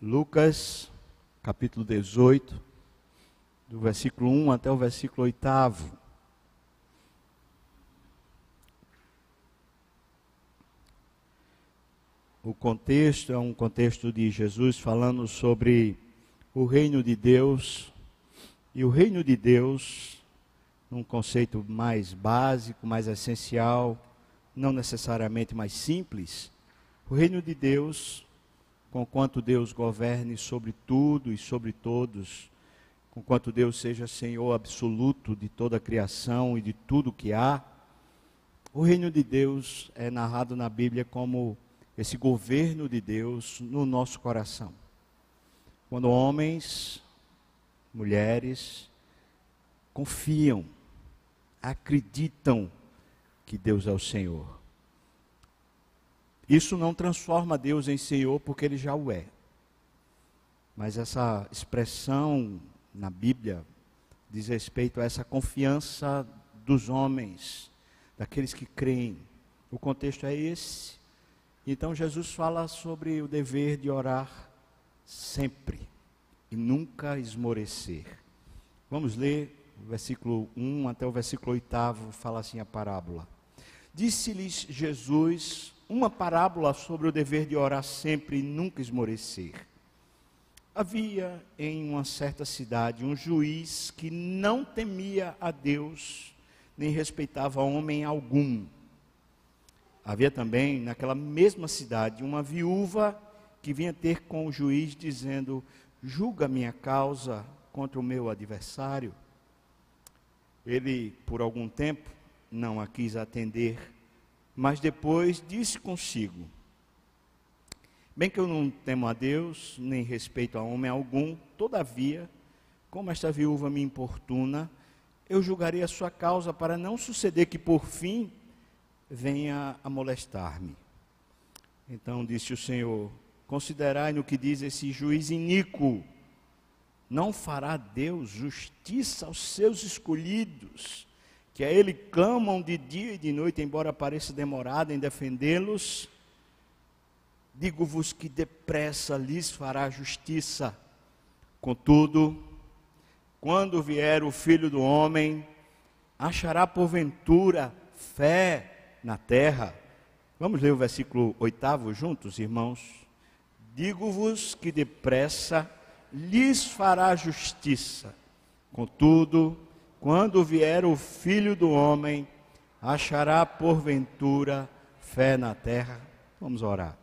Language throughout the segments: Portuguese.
Lucas, capítulo 18, do versículo 1 até o versículo 8. O contexto é um contexto de Jesus falando sobre o reino de Deus. E o reino de Deus, num conceito mais básico, mais essencial, não necessariamente mais simples, o reino de Deus conquanto Deus governe sobre tudo e sobre todos, conquanto Deus seja Senhor absoluto de toda a criação e de tudo que há, o reino de Deus é narrado na Bíblia como esse governo de Deus no nosso coração. Quando homens, mulheres, confiam, acreditam que Deus é o Senhor isso não transforma Deus em Senhor porque ele já o é. Mas essa expressão na Bíblia diz respeito a essa confiança dos homens, daqueles que creem. O contexto é esse. Então Jesus fala sobre o dever de orar sempre e nunca esmorecer. Vamos ler o versículo 1 até o versículo 8, fala assim a parábola. Disse-lhes Jesus uma parábola sobre o dever de orar sempre e nunca esmorecer. Havia em uma certa cidade um juiz que não temia a Deus, nem respeitava homem algum. Havia também naquela mesma cidade uma viúva que vinha ter com o juiz dizendo: Julga minha causa contra o meu adversário. Ele, por algum tempo, não a quis atender mas depois disse consigo: Bem que eu não temo a Deus, nem respeito a homem algum, todavia, como esta viúva me importuna, eu julgarei a sua causa para não suceder que por fim venha a molestar-me. Então disse o Senhor: Considerai no que diz esse juiz iníquo. Não fará Deus justiça aos seus escolhidos, que a ele clamam de dia e de noite, embora pareça demorado em defendê-los, digo-vos que depressa lhes fará justiça. Contudo, quando vier o filho do homem, achará porventura fé na terra. Vamos ler o versículo oitavo juntos, irmãos? Digo-vos que depressa lhes fará justiça. Contudo, quando vier o filho do homem, achará porventura fé na terra? Vamos orar.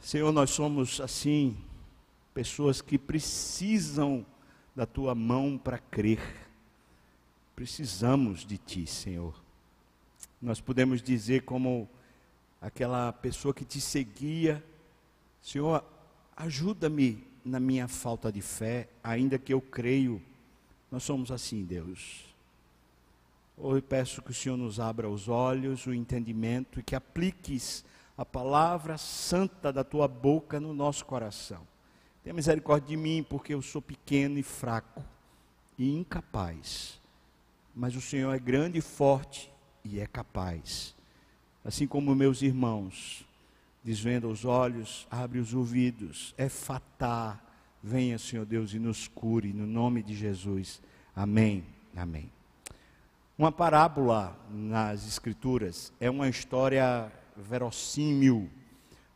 Senhor, nós somos assim, pessoas que precisam da tua mão para crer. Precisamos de ti, Senhor. Nós podemos dizer, como aquela pessoa que te seguia, Senhor, ajuda-me na minha falta de fé, ainda que eu creio nós somos assim, Deus. Hoje peço que o Senhor nos abra os olhos, o entendimento e que apliques a palavra santa da tua boca no nosso coração. Tenha misericórdia de mim, porque eu sou pequeno e fraco e incapaz. Mas o Senhor é grande e forte e é capaz. Assim como meus irmãos, desvenda os olhos, abre os ouvidos, é fatar Venha, Senhor Deus, e nos cure, no nome de Jesus. Amém. Amém. Uma parábola nas Escrituras é uma história verossímil,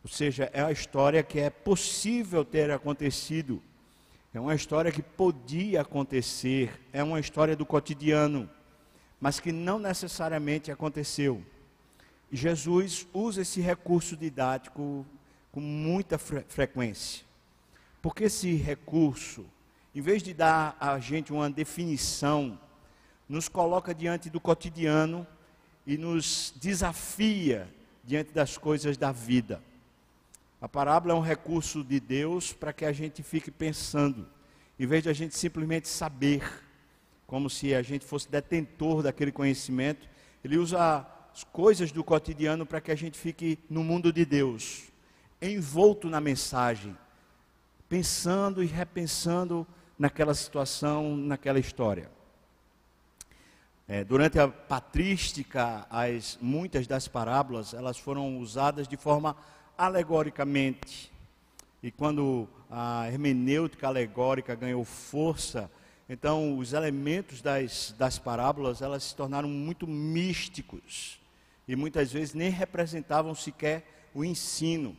ou seja, é uma história que é possível ter acontecido, é uma história que podia acontecer, é uma história do cotidiano, mas que não necessariamente aconteceu. Jesus usa esse recurso didático com muita fre frequência. Porque esse recurso, em vez de dar a gente uma definição, nos coloca diante do cotidiano e nos desafia diante das coisas da vida. A parábola é um recurso de Deus para que a gente fique pensando, em vez de a gente simplesmente saber, como se a gente fosse detentor daquele conhecimento, ele usa as coisas do cotidiano para que a gente fique no mundo de Deus, envolto na mensagem, pensando e repensando naquela situação, naquela história. É, durante a patrística, as, muitas das parábolas elas foram usadas de forma alegoricamente. E quando a hermenêutica alegórica ganhou força, então os elementos das, das parábolas elas se tornaram muito místicos e muitas vezes nem representavam sequer o ensino.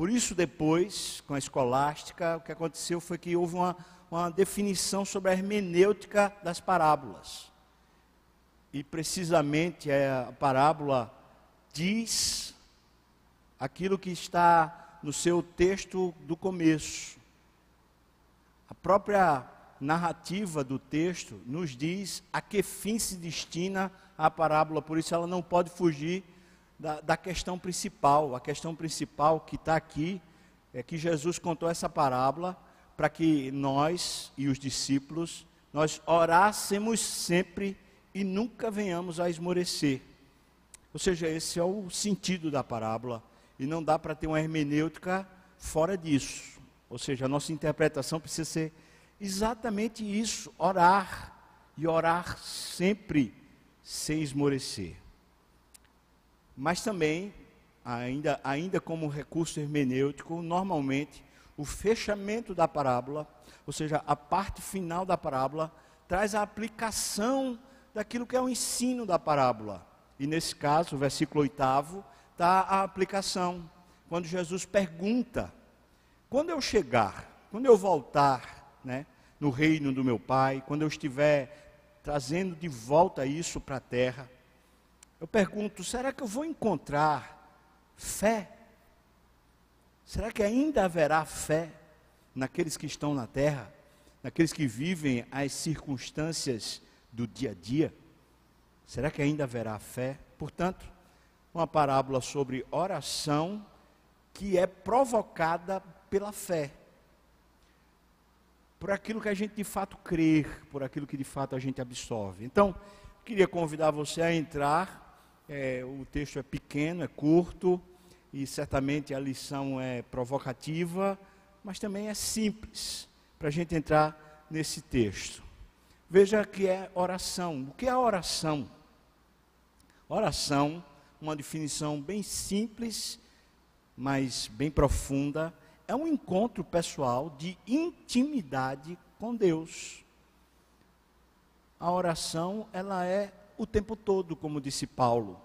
Por isso, depois, com a escolástica, o que aconteceu foi que houve uma, uma definição sobre a hermenêutica das parábolas. E precisamente a parábola diz aquilo que está no seu texto do começo. A própria narrativa do texto nos diz a que fim se destina a parábola, por isso ela não pode fugir da, da questão principal. A questão principal que está aqui é que Jesus contou essa parábola para que nós e os discípulos nós orássemos sempre e nunca venhamos a esmorecer. Ou seja, esse é o sentido da parábola e não dá para ter uma hermenêutica fora disso. Ou seja, a nossa interpretação precisa ser exatamente isso: orar e orar sempre sem esmorecer. Mas também, ainda, ainda como recurso hermenêutico, normalmente o fechamento da parábola, ou seja, a parte final da parábola, traz a aplicação daquilo que é o ensino da parábola. E nesse caso, o versículo oitavo, está a aplicação. Quando Jesus pergunta: quando eu chegar, quando eu voltar, né, no reino do meu Pai, quando eu estiver trazendo de volta isso para a terra, eu pergunto: será que eu vou encontrar fé? Será que ainda haverá fé naqueles que estão na terra, naqueles que vivem as circunstâncias do dia a dia? Será que ainda haverá fé? Portanto, uma parábola sobre oração que é provocada pela fé por aquilo que a gente de fato crê, por aquilo que de fato a gente absorve. Então, queria convidar você a entrar. É, o texto é pequeno, é curto, e certamente a lição é provocativa, mas também é simples para a gente entrar nesse texto. Veja que é oração. O que é oração? Oração, uma definição bem simples, mas bem profunda, é um encontro pessoal de intimidade com Deus. A oração, ela é o tempo todo, como disse Paulo.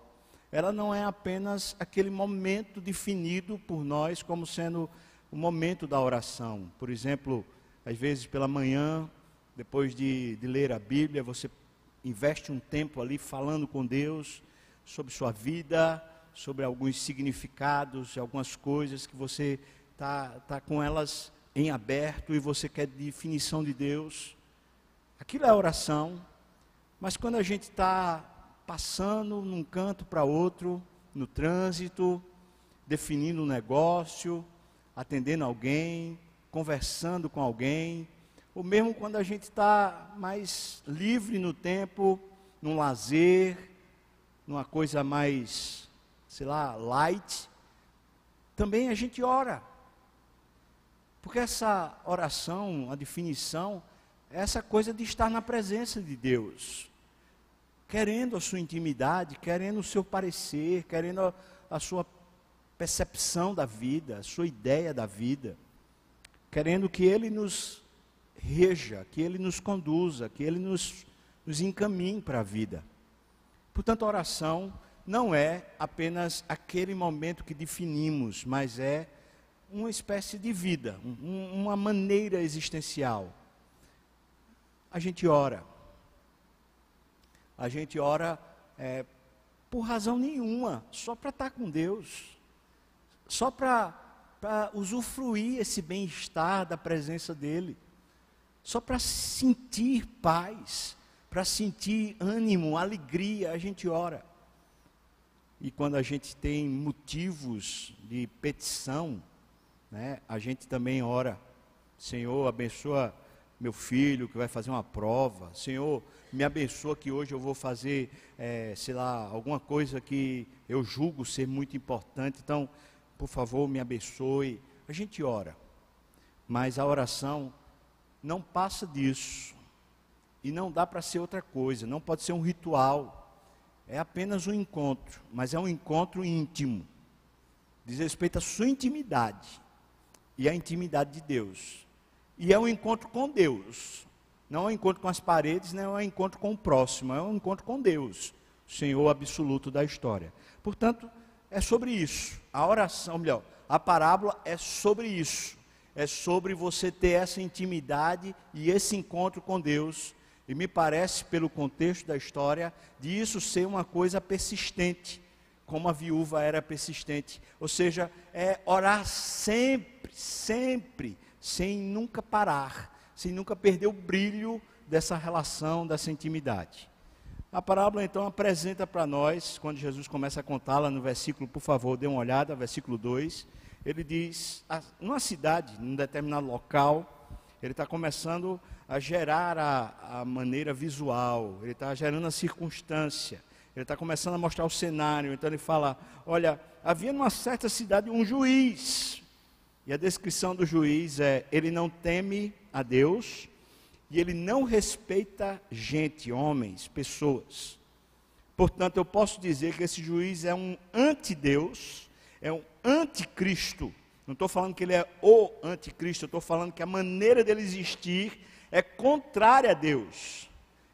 Ela não é apenas aquele momento definido por nós como sendo o momento da oração. Por exemplo, às vezes pela manhã, depois de, de ler a Bíblia, você investe um tempo ali falando com Deus sobre sua vida, sobre alguns significados, algumas coisas que você está tá com elas em aberto e você quer definição de Deus. Aquilo é oração, mas quando a gente está passando num canto para outro, no trânsito, definindo um negócio, atendendo alguém, conversando com alguém, ou mesmo quando a gente está mais livre no tempo, num lazer, numa coisa mais, sei lá, light, também a gente ora. Porque essa oração, a definição, essa coisa de estar na presença de Deus, querendo a sua intimidade, querendo o seu parecer, querendo a, a sua percepção da vida, a sua ideia da vida, querendo que Ele nos reja, que Ele nos conduza, que Ele nos, nos encaminhe para a vida. Portanto, a oração não é apenas aquele momento que definimos, mas é uma espécie de vida, um, uma maneira existencial. A gente ora. A gente ora é, por razão nenhuma, só para estar com Deus, só para usufruir esse bem-estar da presença dEle, só para sentir paz, para sentir ânimo, alegria, a gente ora. E quando a gente tem motivos de petição, né, a gente também ora. Senhor, abençoa meu filho que vai fazer uma prova. Senhor, me abençoa que hoje eu vou fazer, é, sei lá, alguma coisa que eu julgo ser muito importante. Então, por favor, me abençoe. A gente ora. Mas a oração não passa disso. E não dá para ser outra coisa. Não pode ser um ritual. É apenas um encontro. Mas é um encontro íntimo. Diz respeito à sua intimidade e a intimidade de Deus. E é um encontro com Deus. Não é um encontro com as paredes, não é um encontro com o próximo, é um encontro com Deus, Senhor absoluto da história. Portanto, é sobre isso. A oração, melhor, a parábola é sobre isso. É sobre você ter essa intimidade e esse encontro com Deus. E me parece, pelo contexto da história, de isso ser uma coisa persistente, como a viúva era persistente. Ou seja, é orar sempre, sempre, sem nunca parar, sem nunca perder o brilho dessa relação, dessa intimidade. A parábola então apresenta para nós, quando Jesus começa a contá-la no versículo, por favor, dê uma olhada, versículo 2. Ele diz, numa cidade, num determinado local, ele está começando a gerar a, a maneira visual, ele está gerando a circunstância, ele está começando a mostrar o cenário. Então ele fala: Olha, havia numa certa cidade um juiz, e a descrição do juiz é: ele não teme a Deus e ele não respeita gente, homens, pessoas. Portanto, eu posso dizer que esse juiz é um antideus, é um anticristo. Não estou falando que ele é o anticristo, estou falando que a maneira dele existir é contrária a Deus.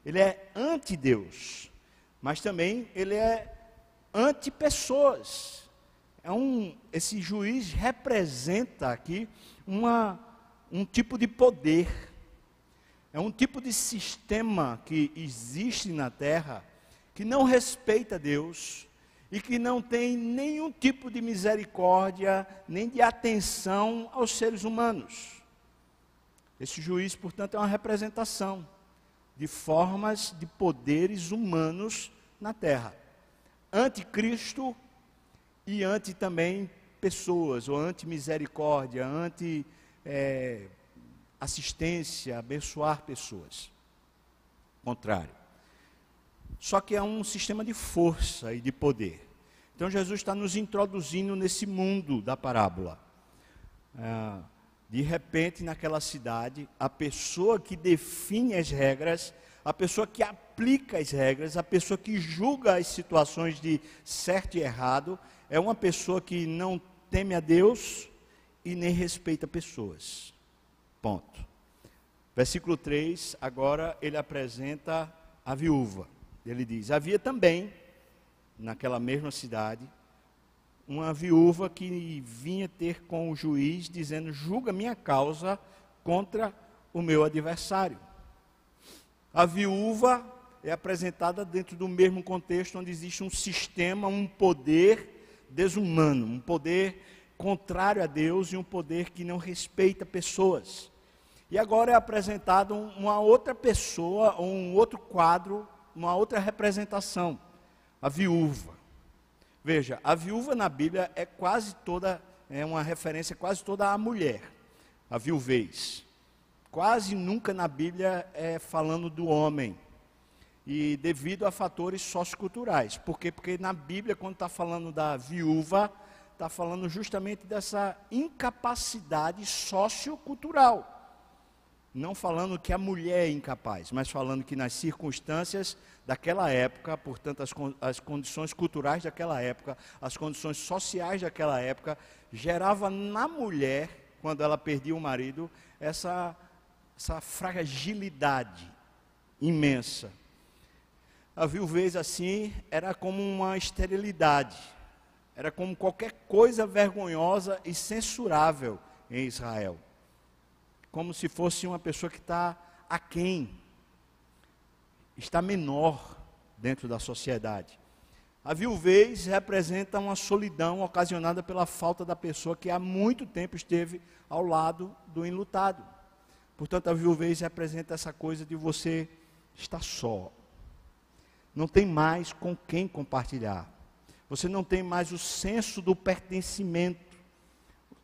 Ele é antideus, mas também ele é anti-pessoas. É um, esse juiz representa aqui uma, um tipo de poder é um tipo de sistema que existe na terra que não respeita Deus e que não tem nenhum tipo de misericórdia nem de atenção aos seres humanos. Esse juiz, portanto, é uma representação de formas de poderes humanos na terra. Anticristo e anti também pessoas, ou anti misericórdia, anti é, assistência, abençoar pessoas. Contrário. Só que é um sistema de força e de poder. Então Jesus está nos introduzindo nesse mundo da parábola. É, de repente, naquela cidade, a pessoa que define as regras, a pessoa que aplica as regras, a pessoa que julga as situações de certo e errado, é uma pessoa que não teme a Deus e nem respeita pessoas. Ponto. Versículo 3, agora ele apresenta a viúva. Ele diz: Havia também, naquela mesma cidade, uma viúva que vinha ter com o juiz, dizendo: Julga minha causa contra o meu adversário. A viúva é apresentada dentro do mesmo contexto onde existe um sistema, um poder desumano, um poder contrário a Deus e um poder que não respeita pessoas. E agora é apresentado uma outra pessoa, ou um outro quadro, uma outra representação, a viúva. Veja, a viúva na Bíblia é quase toda, é uma referência quase toda à mulher, a viuvez. Quase nunca na Bíblia é falando do homem. E devido a fatores socioculturais. Por quê? Porque na Bíblia, quando está falando da viúva, está falando justamente dessa incapacidade sociocultural não falando que a mulher é incapaz, mas falando que nas circunstâncias daquela época, portanto, as, as condições culturais daquela época, as condições sociais daquela época, gerava na mulher, quando ela perdia o marido, essa, essa fragilidade imensa. A viuvez assim era como uma esterilidade, era como qualquer coisa vergonhosa e censurável em Israel como se fosse uma pessoa que está aquém, está menor dentro da sociedade. A viuvez representa uma solidão ocasionada pela falta da pessoa que há muito tempo esteve ao lado do enlutado. Portanto, a viuvez representa essa coisa de você estar só. Não tem mais com quem compartilhar. Você não tem mais o senso do pertencimento.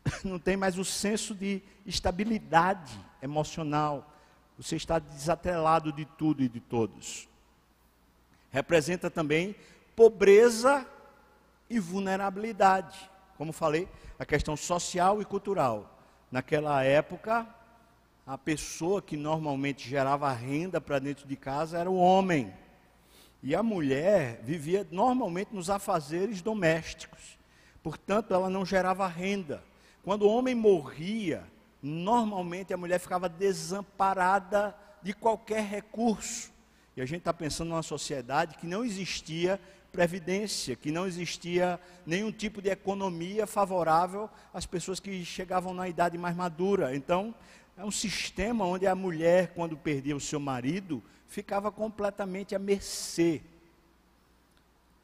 não tem mais o senso de estabilidade emocional. Você está desatrelado de tudo e de todos. Representa também pobreza e vulnerabilidade. Como falei, a questão social e cultural. Naquela época, a pessoa que normalmente gerava renda para dentro de casa era o homem. E a mulher vivia normalmente nos afazeres domésticos. Portanto, ela não gerava renda. quando o homem morria, normalmente a mulher ficava desamparada de qualquer recurso. E a gente está pensando numa sociedade que não existia previdência, que não existia nenhum tipo de economia favorável às pessoas que chegavam na idade mais madura. Então, é um sistema onde a mulher, quando perdia o seu marido, ficava completamente à mercê.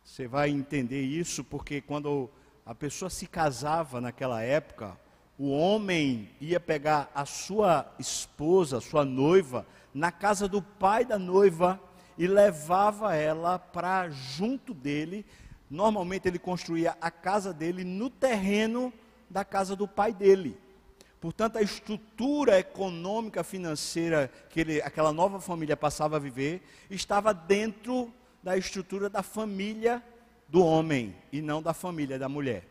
Você vai entender isso porque quando a pessoa se casava naquela época, o homem ia pegar a sua esposa, a sua noiva, na casa do pai da noiva e levava ela para junto dele. Normalmente ele construía a casa dele no terreno da casa do pai dele. Portanto, a estrutura econômica financeira que ele, aquela nova família passava a viver estava dentro da estrutura da família do homem e não da família da mulher.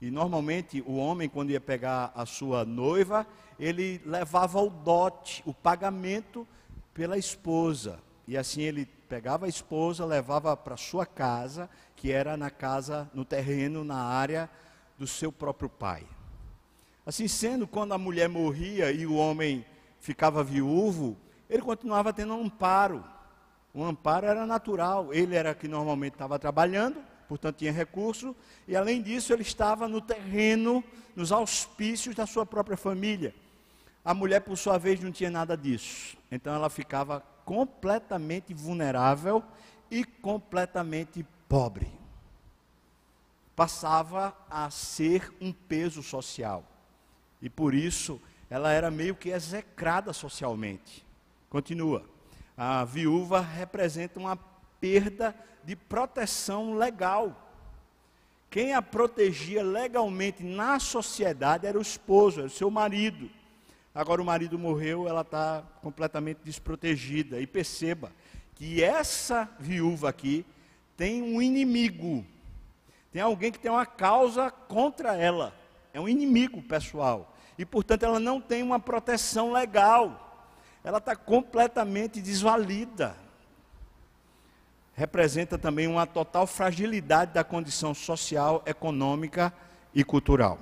E normalmente o homem, quando ia pegar a sua noiva, ele levava o dote, o pagamento pela esposa. E assim ele pegava a esposa, levava para sua casa, que era na casa, no terreno, na área do seu próprio pai. Assim sendo, quando a mulher morria e o homem ficava viúvo, ele continuava tendo um amparo. O amparo era natural, ele era que normalmente estava trabalhando, portanto tinha recurso, e além disso ele estava no terreno, nos auspícios da sua própria família. A mulher, por sua vez, não tinha nada disso. Então ela ficava completamente vulnerável e completamente pobre. Passava a ser um peso social. E por isso ela era meio que execrada socialmente. Continua. A viúva representa uma perda de proteção legal. Quem a protegia legalmente na sociedade era o esposo, era o seu marido. Agora o marido morreu, ela está completamente desprotegida. E perceba que essa viúva aqui tem um inimigo. Tem alguém que tem uma causa contra ela. É um inimigo pessoal. E portanto ela não tem uma proteção legal. Ela está completamente desvalida. Representa também uma total fragilidade da condição social, econômica e cultural.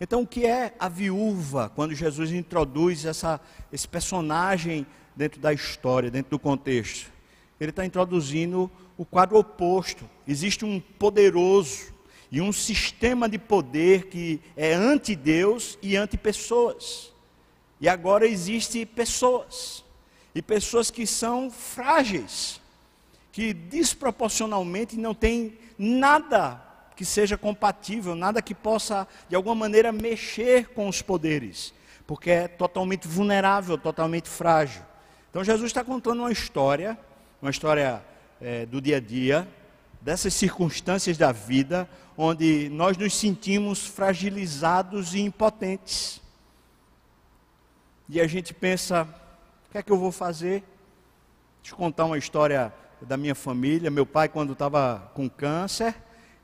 Então, o que é a viúva quando Jesus introduz essa, esse personagem dentro da história, dentro do contexto? Ele está introduzindo o quadro oposto. Existe um poderoso e um sistema de poder que é anti-Deus e anti-pessoas. E agora existe pessoas, e pessoas que são frágeis, que desproporcionalmente não têm nada que seja compatível, nada que possa, de alguma maneira, mexer com os poderes, porque é totalmente vulnerável, totalmente frágil. Então, Jesus está contando uma história, uma história é, do dia a dia, dessas circunstâncias da vida, onde nós nos sentimos fragilizados e impotentes. E a gente pensa: o que é que eu vou fazer? Deixa eu contar uma história da minha família. Meu pai, quando estava com câncer,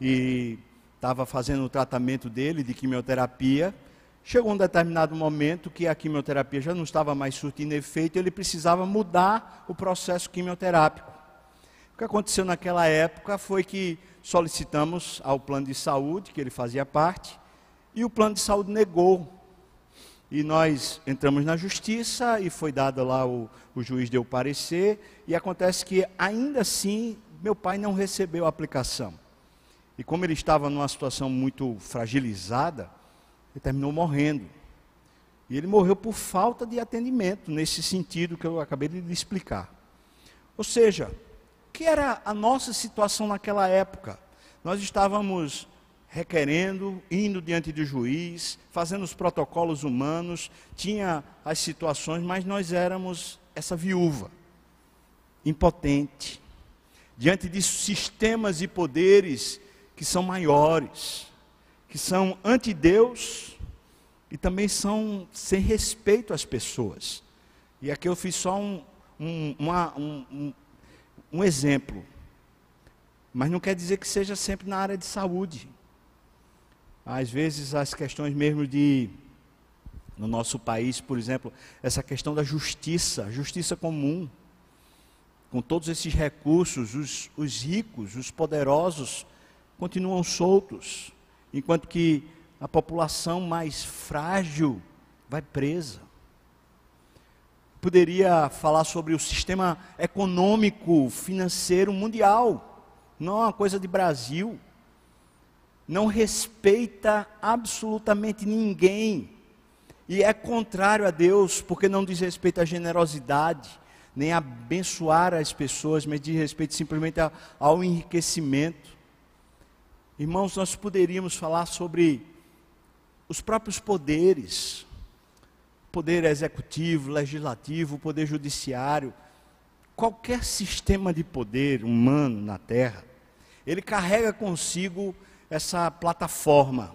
e estava fazendo o tratamento dele de quimioterapia. Chegou um determinado momento que a quimioterapia já não estava mais surtindo efeito, ele precisava mudar o processo quimioterápico. O que aconteceu naquela época foi que solicitamos ao plano de saúde, que ele fazia parte, e o plano de saúde negou. E nós entramos na justiça e foi dado lá, o, o juiz deu parecer, e acontece que ainda assim meu pai não recebeu a aplicação. E como ele estava numa situação muito fragilizada, ele terminou morrendo. E ele morreu por falta de atendimento, nesse sentido que eu acabei de explicar. Ou seja, que era a nossa situação naquela época? Nós estávamos requerendo, indo diante do juiz, fazendo os protocolos humanos, tinha as situações, mas nós éramos essa viúva, impotente, diante de sistemas e poderes que são maiores, que são anti-Deus e também são sem respeito às pessoas. E aqui eu fiz só um, um, uma, um, um exemplo, mas não quer dizer que seja sempre na área de saúde. Às vezes as questões mesmo de no nosso país, por exemplo, essa questão da justiça, justiça comum, com todos esses recursos, os, os ricos, os poderosos continuam soltos enquanto que a população mais frágil vai presa. Poderia falar sobre o sistema econômico, financeiro mundial, não é uma coisa de Brasil. Não respeita absolutamente ninguém. E é contrário a Deus, porque não diz respeito à generosidade, nem a abençoar as pessoas, mas diz respeito simplesmente ao enriquecimento. Irmãos, nós poderíamos falar sobre os próprios poderes, poder executivo, legislativo, poder judiciário, qualquer sistema de poder humano na Terra, ele carrega consigo essa plataforma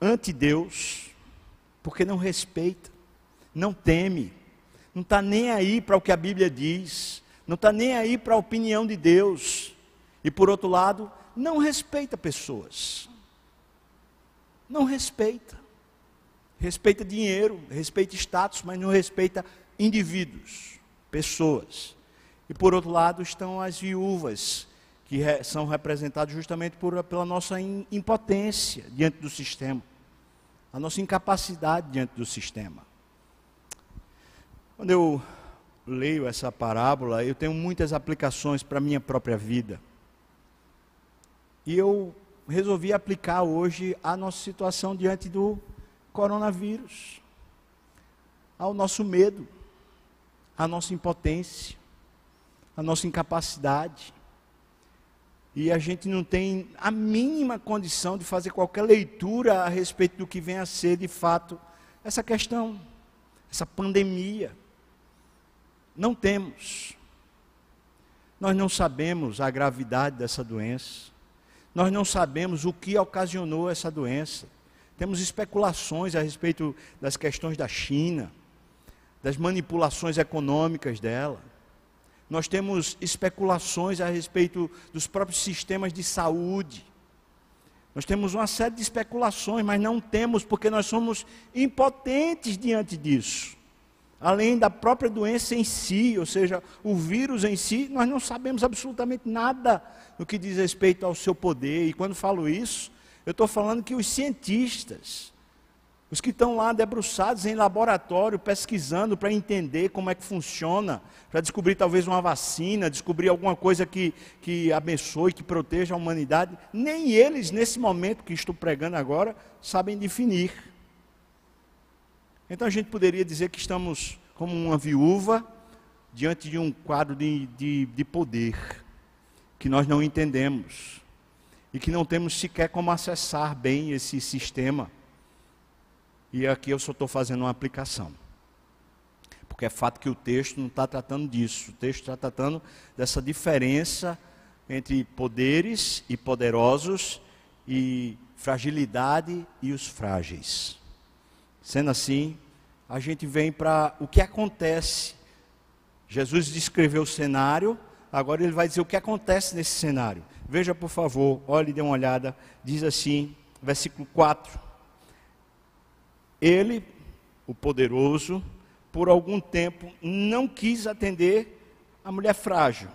ante Deus, porque não respeita, não teme, não está nem aí para o que a Bíblia diz, não está nem aí para a opinião de Deus, e por outro lado, não respeita pessoas não respeita. Respeita dinheiro, respeita status, mas não respeita indivíduos, pessoas. E por outro lado estão as viúvas, que são representadas justamente por, pela nossa impotência diante do sistema, a nossa incapacidade diante do sistema. Quando eu leio essa parábola, eu tenho muitas aplicações para a minha própria vida. E eu resolvi aplicar hoje a nossa situação diante do coronavírus, ao nosso medo, à nossa impotência, à nossa incapacidade. E a gente não tem a mínima condição de fazer qualquer leitura a respeito do que vem a ser de fato essa questão, essa pandemia. Não temos. Nós não sabemos a gravidade dessa doença. Nós não sabemos o que ocasionou essa doença. Temos especulações a respeito das questões da China, das manipulações econômicas dela. Nós temos especulações a respeito dos próprios sistemas de saúde. Nós temos uma série de especulações, mas não temos porque nós somos impotentes diante disso além da própria doença em si, ou seja, o vírus em si, nós não sabemos absolutamente nada no que diz respeito ao seu poder. E quando falo isso, eu estou falando que os cientistas, os que estão lá debruçados em laboratório, pesquisando para entender como é que funciona, para descobrir talvez uma vacina, descobrir alguma coisa que, que abençoe, que proteja a humanidade, nem eles, nesse momento que estou pregando agora, sabem definir. Então a gente poderia dizer que estamos como uma viúva diante de um quadro de, de, de poder que nós não entendemos e que não temos sequer como acessar bem esse sistema. E aqui eu só estou fazendo uma aplicação. Porque é fato que o texto não está tratando disso. O texto está tratando dessa diferença entre poderes e poderosos e fragilidade e os frágeis. Sendo assim, a gente vem para o que acontece. Jesus descreveu o cenário, agora ele vai dizer o que acontece nesse cenário. Veja, por favor, olhe e dê uma olhada. Diz assim, versículo 4. Ele, o poderoso, por algum tempo não quis atender a mulher frágil.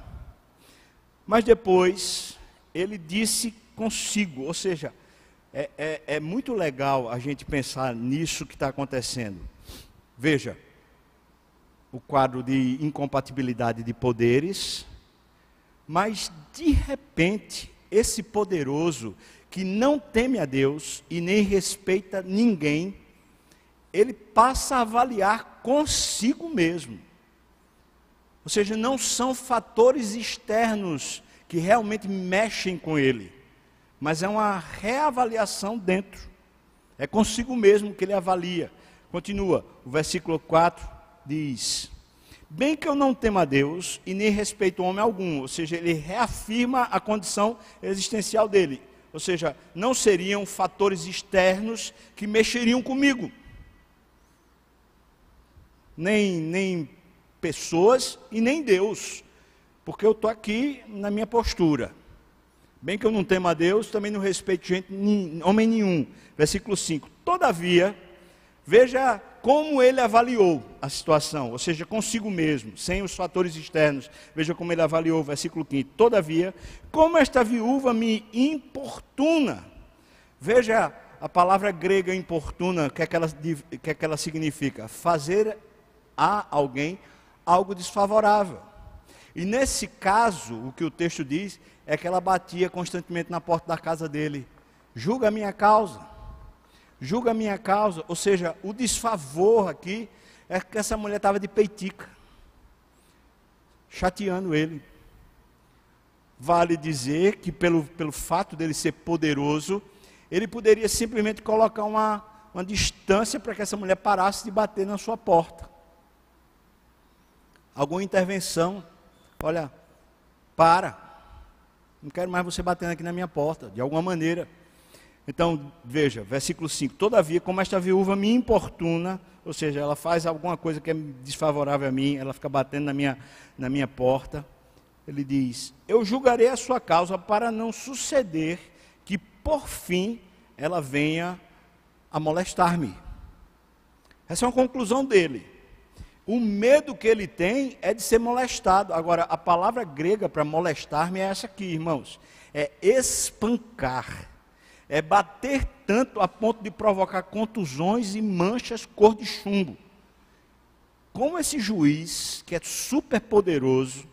Mas depois ele disse consigo, ou seja, é, é, é muito legal a gente pensar nisso que está acontecendo. Veja, o quadro de incompatibilidade de poderes, mas de repente, esse poderoso que não teme a Deus e nem respeita ninguém, ele passa a avaliar consigo mesmo. Ou seja, não são fatores externos que realmente mexem com ele mas é uma reavaliação dentro. É consigo mesmo que ele avalia. Continua, o versículo 4 diz: Bem que eu não temo a Deus e nem respeito homem algum, ou seja, ele reafirma a condição existencial dele. Ou seja, não seriam fatores externos que mexeriam comigo. Nem, nem pessoas e nem Deus. Porque eu estou aqui na minha postura. Bem que eu não temo a Deus, também não respeito gente, homem nenhum. Versículo 5. Todavia, veja como ele avaliou a situação, ou seja, consigo mesmo, sem os fatores externos. Veja como ele avaliou, versículo 5. Todavia, como esta viúva me importuna Veja a palavra grega importuna, o que, é que, que é que ela significa? Fazer a alguém algo desfavorável. E nesse caso, o que o texto diz é que ela batia constantemente na porta da casa dele. Julga a minha causa. Julga a minha causa. Ou seja, o desfavor aqui é que essa mulher estava de peitica, chateando ele. Vale dizer que, pelo, pelo fato dele ser poderoso, ele poderia simplesmente colocar uma, uma distância para que essa mulher parasse de bater na sua porta. Alguma intervenção. Olha, para. Não quero mais você batendo aqui na minha porta, de alguma maneira. Então, veja, versículo 5: Todavia, como esta viúva me importuna, ou seja, ela faz alguma coisa que é desfavorável a mim, ela fica batendo na minha, na minha porta. Ele diz: Eu julgarei a sua causa para não suceder que, por fim, ela venha a molestar-me. Essa é uma conclusão dele. O medo que ele tem é de ser molestado. Agora, a palavra grega para molestar-me é essa aqui, irmãos: é espancar é bater tanto a ponto de provocar contusões e manchas cor de chumbo. Como esse juiz, que é super poderoso,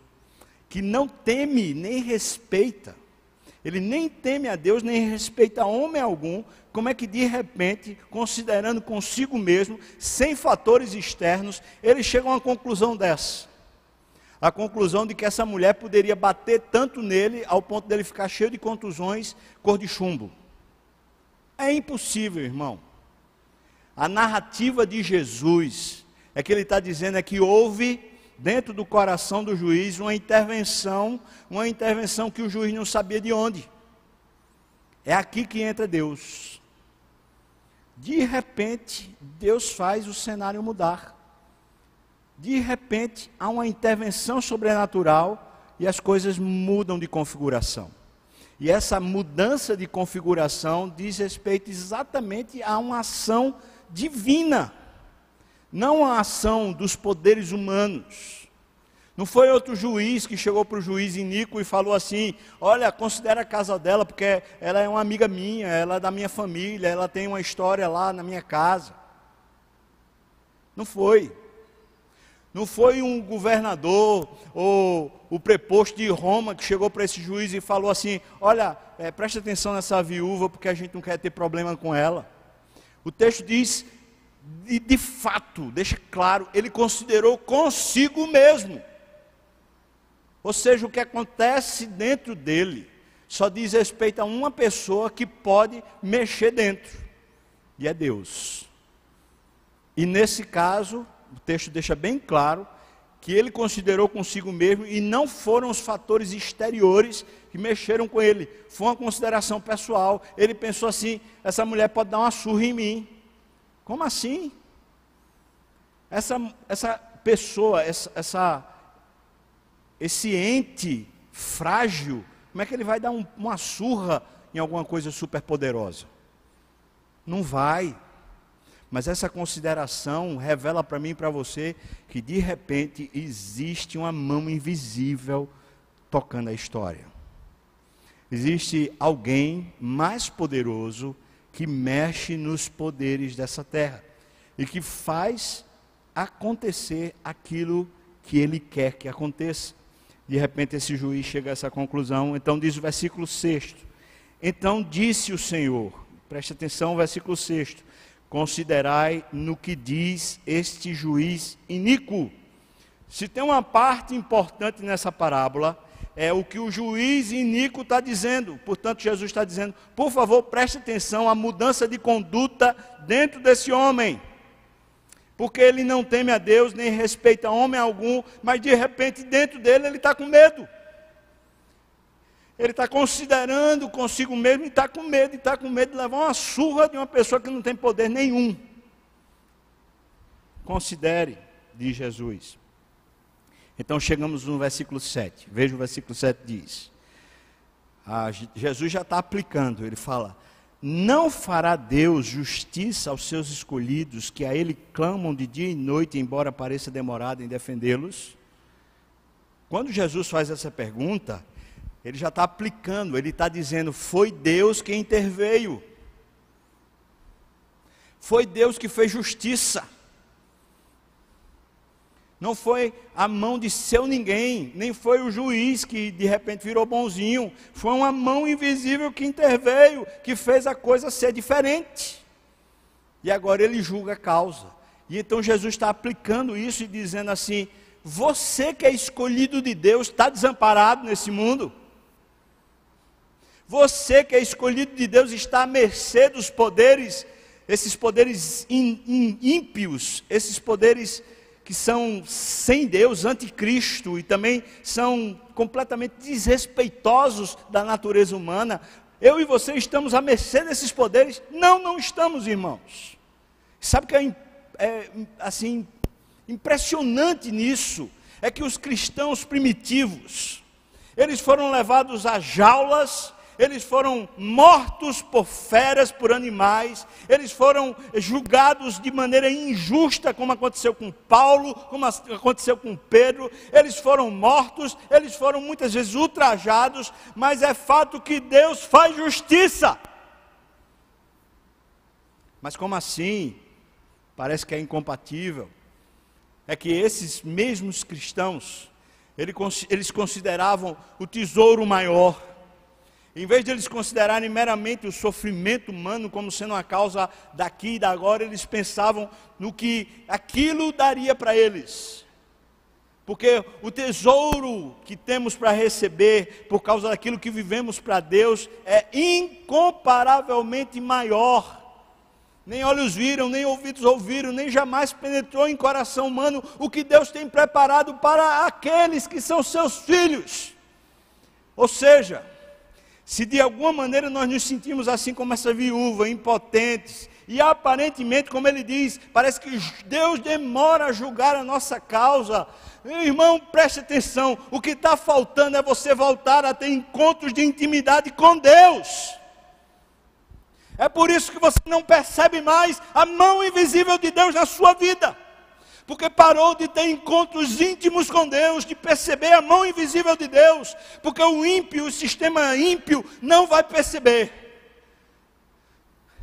que não teme nem respeita, ele nem teme a Deus, nem respeita homem algum, como é que de repente, considerando consigo mesmo, sem fatores externos, ele chega a uma conclusão dessa? A conclusão de que essa mulher poderia bater tanto nele ao ponto dele ficar cheio de contusões, cor de chumbo. É impossível, irmão. A narrativa de Jesus é que ele está dizendo é que houve dentro do coração do juiz uma intervenção, uma intervenção que o juiz não sabia de onde. É aqui que entra Deus. De repente, Deus faz o cenário mudar. De repente, há uma intervenção sobrenatural e as coisas mudam de configuração. E essa mudança de configuração diz respeito exatamente a uma ação divina, não a ação dos poderes humanos. Não foi outro juiz que chegou para o juiz Inico e falou assim: Olha, considera a casa dela, porque ela é uma amiga minha, ela é da minha família, ela tem uma história lá na minha casa. Não foi. Não foi um governador ou o preposto de Roma que chegou para esse juiz e falou assim: Olha, é, preste atenção nessa viúva, porque a gente não quer ter problema com ela. O texto diz, e de fato, deixa claro, ele considerou consigo mesmo. Ou seja, o que acontece dentro dele só diz respeito a uma pessoa que pode mexer dentro, e é Deus. E nesse caso, o texto deixa bem claro que ele considerou consigo mesmo e não foram os fatores exteriores que mexeram com ele, foi uma consideração pessoal. Ele pensou assim: essa mulher pode dar uma surra em mim. Como assim? Essa, essa pessoa, essa, essa, esse ente frágil, como é que ele vai dar um, uma surra em alguma coisa superpoderosa? Não vai. Mas essa consideração revela para mim e para você que de repente existe uma mão invisível tocando a história. Existe alguém mais poderoso que mexe nos poderes dessa terra e que faz acontecer aquilo que ele quer que aconteça. De repente esse juiz chega a essa conclusão, então diz o versículo 6. Então disse o Senhor, preste atenção, versículo 6 Considerai no que diz este juiz iníquo. Se tem uma parte importante nessa parábola, é o que o juiz iníquo está dizendo. Portanto, Jesus está dizendo: por favor, preste atenção à mudança de conduta dentro desse homem. Porque ele não teme a Deus, nem respeita homem algum, mas de repente dentro dele ele está com medo. Ele está considerando consigo mesmo e está com medo, e está com medo de levar uma surra de uma pessoa que não tem poder nenhum. Considere, diz Jesus. Então chegamos no versículo 7. Veja o versículo 7 diz. Ah, Jesus já está aplicando, ele fala: Não fará Deus justiça aos seus escolhidos, que a Ele clamam de dia e noite, embora pareça demorado em defendê-los? Quando Jesus faz essa pergunta, ele já está aplicando, ele está dizendo: foi Deus quem interveio. Foi Deus que fez justiça. Não foi a mão de seu ninguém, nem foi o juiz que de repente virou bonzinho. Foi uma mão invisível que interveio, que fez a coisa ser diferente. E agora ele julga a causa. E então Jesus está aplicando isso e dizendo assim: você que é escolhido de Deus está desamparado nesse mundo. Você que é escolhido de Deus está à mercê dos poderes, esses poderes ímpios, esses poderes que são sem Deus, anticristo, e também são completamente desrespeitosos da natureza humana. Eu e você estamos à mercê desses poderes? Não, não estamos, irmãos. Sabe o que é, é assim impressionante nisso? É que os cristãos primitivos, eles foram levados a jaulas eles foram mortos por feras, por animais, eles foram julgados de maneira injusta, como aconteceu com Paulo, como aconteceu com Pedro, eles foram mortos, eles foram muitas vezes ultrajados, mas é fato que Deus faz justiça. Mas como assim? Parece que é incompatível. É que esses mesmos cristãos, eles consideravam o tesouro maior em vez de eles considerarem meramente o sofrimento humano como sendo uma causa daqui e da agora, eles pensavam no que aquilo daria para eles. Porque o tesouro que temos para receber por causa daquilo que vivemos para Deus é incomparavelmente maior. Nem olhos viram, nem ouvidos ouviram, nem jamais penetrou em coração humano o que Deus tem preparado para aqueles que são seus filhos. Ou seja, se de alguma maneira nós nos sentimos assim como essa viúva, impotentes, e aparentemente, como ele diz, parece que Deus demora a julgar a nossa causa. Irmão, preste atenção: o que está faltando é você voltar a ter encontros de intimidade com Deus. É por isso que você não percebe mais a mão invisível de Deus na sua vida porque parou de ter encontros íntimos com Deus, de perceber a mão invisível de Deus, porque o ímpio, o sistema ímpio, não vai perceber.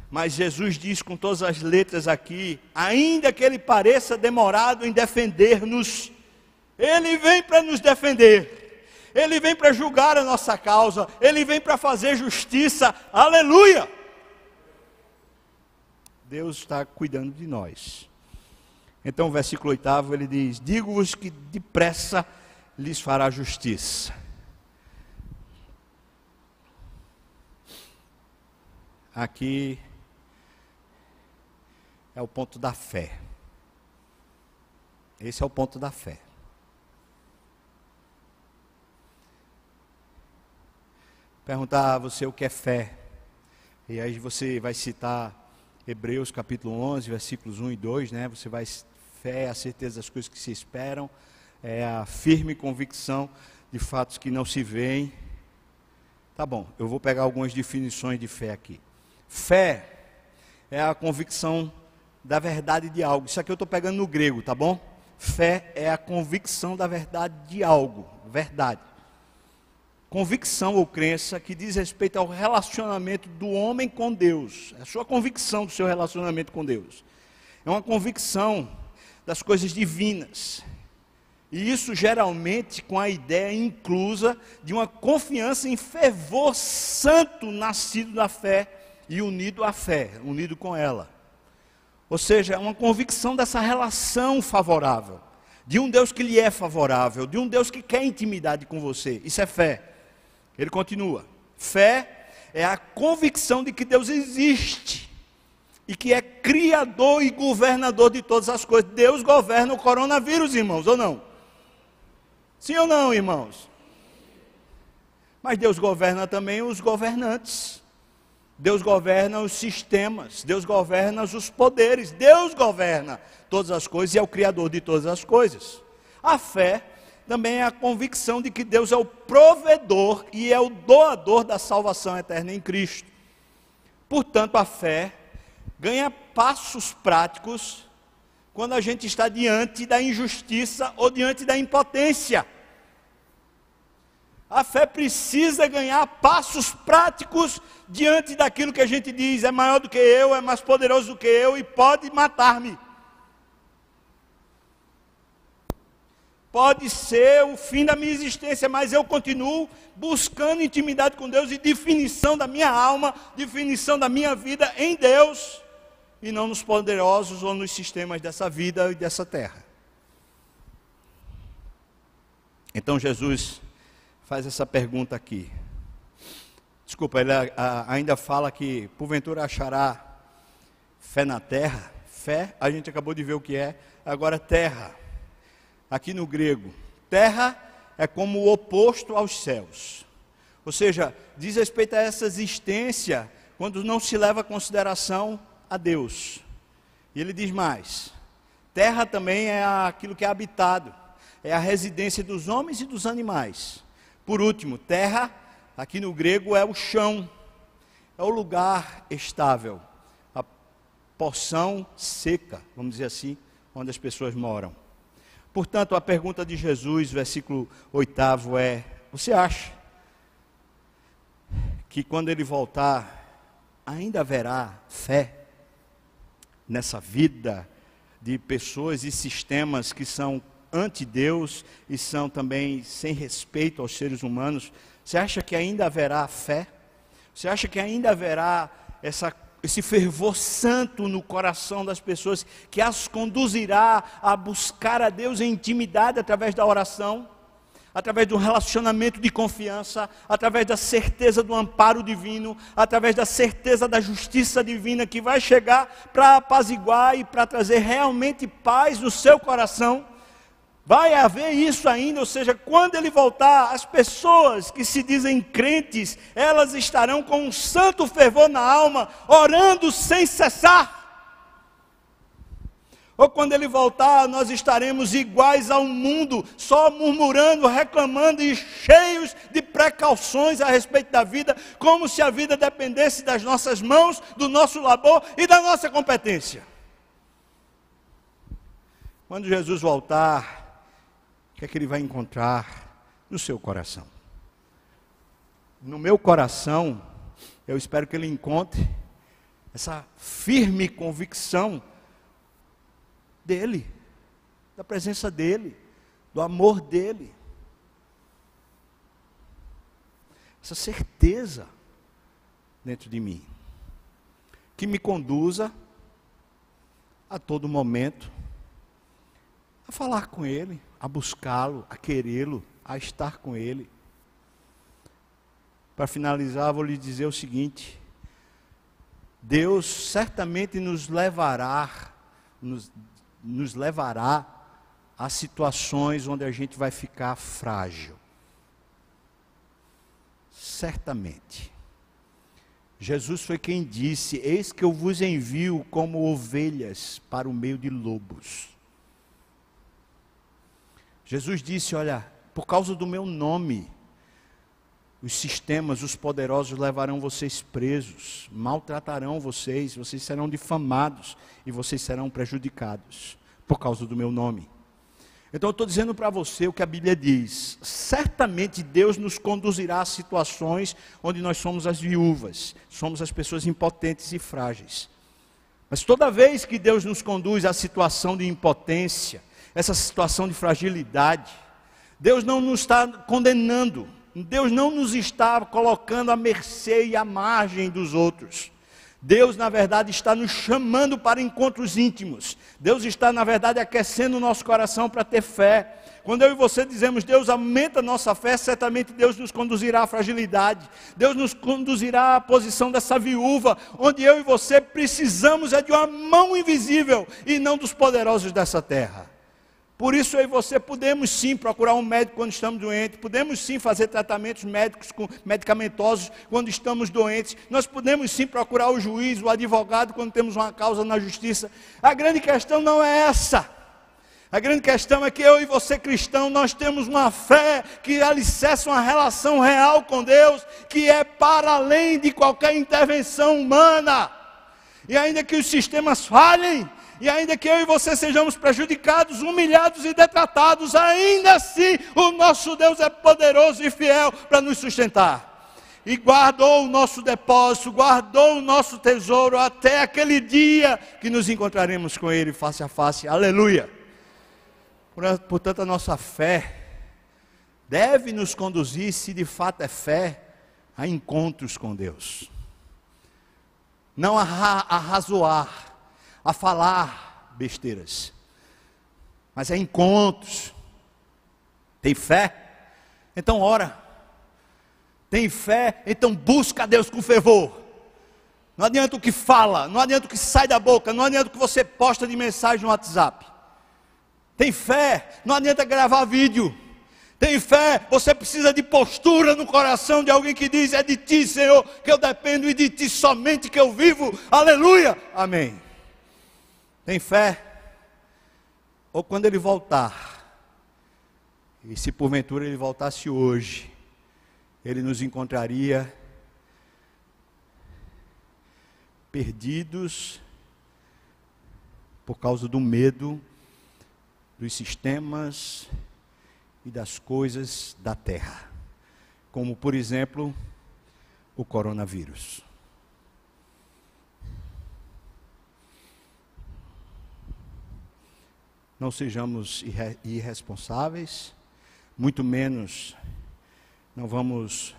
Mas Jesus diz com todas as letras aqui, ainda que ele pareça demorado em defender-nos, ele vem para nos defender, ele vem para julgar a nossa causa, ele vem para fazer justiça, aleluia! Deus está cuidando de nós. Então, o versículo 8 ele diz: Digo-vos que depressa lhes fará justiça. Aqui é o ponto da fé. Esse é o ponto da fé. Perguntar a você o que é fé. E aí você vai citar Hebreus capítulo 11, versículos 1 e 2, né? Você vai fé a certeza das coisas que se esperam, é a firme convicção de fatos que não se veem. Tá bom, eu vou pegar algumas definições de fé aqui. Fé é a convicção da verdade de algo. Isso aqui eu estou pegando no grego, tá bom? Fé é a convicção da verdade de algo, verdade. Convicção ou crença que diz respeito ao relacionamento do homem com Deus, é a sua convicção do seu relacionamento com Deus. É uma convicção das coisas divinas. E isso geralmente com a ideia inclusa de uma confiança em fervor santo nascido da fé e unido à fé, unido com ela. Ou seja, é uma convicção dessa relação favorável, de um Deus que lhe é favorável, de um Deus que quer intimidade com você. Isso é fé. Ele continua: fé é a convicção de que Deus existe e que é criador e governador de todas as coisas. Deus governa o coronavírus, irmãos, ou não? Sim ou não, irmãos? Mas Deus governa também os governantes. Deus governa os sistemas, Deus governa os poderes, Deus governa todas as coisas e é o criador de todas as coisas. A fé também é a convicção de que Deus é o provedor e é o doador da salvação eterna em Cristo. Portanto, a fé ganha passos práticos quando a gente está diante da injustiça ou diante da impotência. A fé precisa ganhar passos práticos diante daquilo que a gente diz: é maior do que eu, é mais poderoso do que eu e pode matar-me. Pode ser o fim da minha existência, mas eu continuo buscando intimidade com Deus e definição da minha alma, definição da minha vida em Deus e não nos poderosos ou nos sistemas dessa vida e dessa terra. Então Jesus faz essa pergunta aqui. Desculpa, ele ainda fala que porventura achará fé na terra. Fé, a gente acabou de ver o que é. Agora, terra. Aqui no grego, terra é como o oposto aos céus. Ou seja, diz respeito a essa existência quando não se leva a consideração a Deus. E ele diz mais: terra também é aquilo que é habitado, é a residência dos homens e dos animais. Por último, terra, aqui no grego, é o chão, é o lugar estável, a porção seca, vamos dizer assim, onde as pessoas moram. Portanto, a pergunta de Jesus, versículo 8 é: Você acha que quando ele voltar, ainda haverá fé nessa vida de pessoas e sistemas que são anti-Deus e são também sem respeito aos seres humanos, você acha que ainda haverá fé? Você acha que ainda haverá essa, esse fervor santo no coração das pessoas que as conduzirá a buscar a Deus em intimidade através da oração? Através do relacionamento de confiança, através da certeza do amparo divino, através da certeza da justiça divina que vai chegar para apaziguar e para trazer realmente paz no seu coração. Vai haver isso ainda, ou seja, quando ele voltar, as pessoas que se dizem crentes, elas estarão com um santo fervor na alma, orando sem cessar ou quando ele voltar, nós estaremos iguais ao mundo, só murmurando, reclamando e cheios de precauções a respeito da vida, como se a vida dependesse das nossas mãos, do nosso labor e da nossa competência. Quando Jesus voltar, o que é que ele vai encontrar no seu coração? No meu coração, eu espero que ele encontre essa firme convicção dele, da presença dele, do amor dele. Essa certeza dentro de mim, que me conduza a todo momento a falar com ele, a buscá-lo, a querê-lo, a estar com ele. Para finalizar, vou lhe dizer o seguinte: Deus certamente nos levará, nos nos levará a situações onde a gente vai ficar frágil. Certamente. Jesus foi quem disse: Eis que eu vos envio como ovelhas para o meio de lobos. Jesus disse: Olha, por causa do meu nome, os sistemas, os poderosos levarão vocês presos, maltratarão vocês, vocês serão difamados e vocês serão prejudicados por causa do meu nome. Então eu estou dizendo para você o que a Bíblia diz. Certamente Deus nos conduzirá a situações onde nós somos as viúvas, somos as pessoas impotentes e frágeis. Mas toda vez que Deus nos conduz à situação de impotência, essa situação de fragilidade, Deus não nos está condenando, Deus não nos está colocando à mercê e à margem dos outros. Deus, na verdade, está nos chamando para encontros íntimos. Deus está, na verdade, aquecendo o nosso coração para ter fé. Quando eu e você dizemos, Deus aumenta a nossa fé, certamente Deus nos conduzirá à fragilidade. Deus nos conduzirá à posição dessa viúva, onde eu e você precisamos é de uma mão invisível e não dos poderosos dessa terra. Por isso eu e você podemos sim procurar um médico quando estamos doentes, podemos sim fazer tratamentos médicos medicamentosos quando estamos doentes, nós podemos sim procurar o juiz, o advogado quando temos uma causa na justiça. A grande questão não é essa. A grande questão é que eu e você cristão, nós temos uma fé que alicerça uma relação real com Deus, que é para além de qualquer intervenção humana. E ainda que os sistemas falhem, e ainda que eu e você sejamos prejudicados, humilhados e detratados, ainda assim o nosso Deus é poderoso e fiel para nos sustentar. E guardou o nosso depósito, guardou o nosso tesouro até aquele dia que nos encontraremos com Ele face a face. Aleluia! Portanto, a nossa fé deve nos conduzir, se de fato é fé, a encontros com Deus. Não a, razoar, a falar besteiras, mas é encontros. Tem fé? Então ora. Tem fé? Então busca a Deus com fervor. Não adianta o que fala, não adianta o que sai da boca, não adianta o que você posta de mensagem no WhatsApp. Tem fé? Não adianta gravar vídeo. Tem fé, você precisa de postura no coração de alguém que diz: É de ti, Senhor, que eu dependo e de ti somente que eu vivo. Aleluia. Amém. Tem fé? Ou quando ele voltar, e se porventura ele voltasse hoje, ele nos encontraria perdidos por causa do medo dos sistemas e das coisas da terra, como por exemplo o coronavírus. Não sejamos irresponsáveis, muito menos não vamos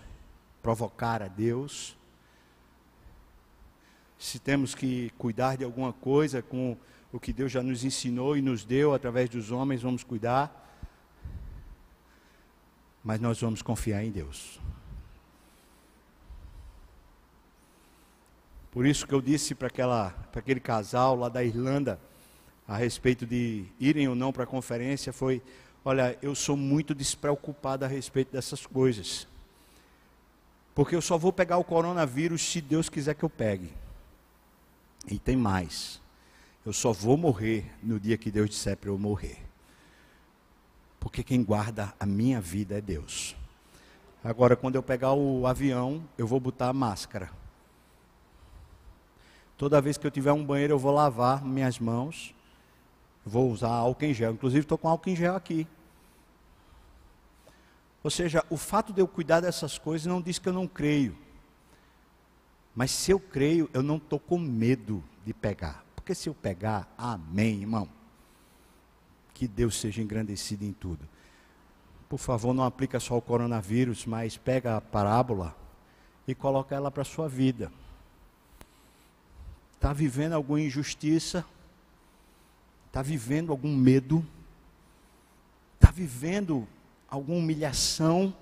provocar a Deus. Se temos que cuidar de alguma coisa com o que Deus já nos ensinou e nos deu através dos homens, vamos cuidar mas nós vamos confiar em Deus. Por isso que eu disse para aquele casal lá da Irlanda, a respeito de irem ou não para a conferência, foi: olha, eu sou muito despreocupado a respeito dessas coisas. Porque eu só vou pegar o coronavírus se Deus quiser que eu pegue. E tem mais. Eu só vou morrer no dia que Deus disser para eu morrer. Porque quem guarda a minha vida é Deus. Agora, quando eu pegar o avião, eu vou botar a máscara. Toda vez que eu tiver um banheiro, eu vou lavar minhas mãos. Vou usar álcool em gel. Inclusive, estou com álcool em gel aqui. Ou seja, o fato de eu cuidar dessas coisas não diz que eu não creio. Mas se eu creio, eu não estou com medo de pegar. Porque se eu pegar, amém, irmão que Deus seja engrandecido em tudo. Por favor, não aplica só o coronavírus, mas pega a parábola e coloca ela para a sua vida. Está vivendo alguma injustiça? Está vivendo algum medo? Está vivendo alguma humilhação?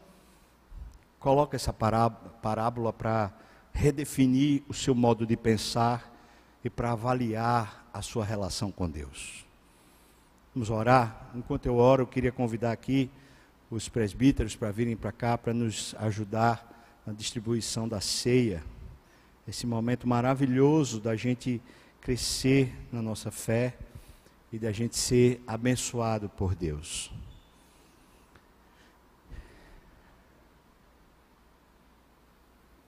Coloca essa parábola para redefinir o seu modo de pensar e para avaliar a sua relação com Deus. Vamos orar. Enquanto eu oro, eu queria convidar aqui os presbíteros para virem para cá para nos ajudar na distribuição da ceia. Esse momento maravilhoso da gente crescer na nossa fé e da gente ser abençoado por Deus.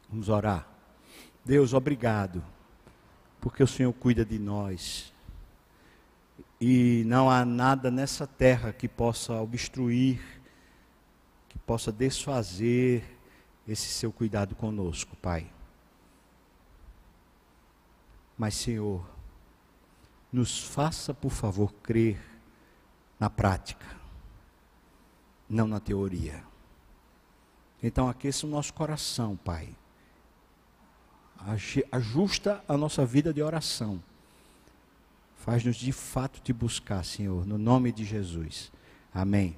Vamos orar. Deus, obrigado, porque o Senhor cuida de nós e não há nada nessa terra que possa obstruir, que possa desfazer esse seu cuidado conosco, Pai. Mas, Senhor, nos faça, por favor, crer na prática, não na teoria. Então, aqueça o nosso coração, Pai. Ajusta a nossa vida de oração Faz-nos de fato te buscar, Senhor, no nome de Jesus. Amém.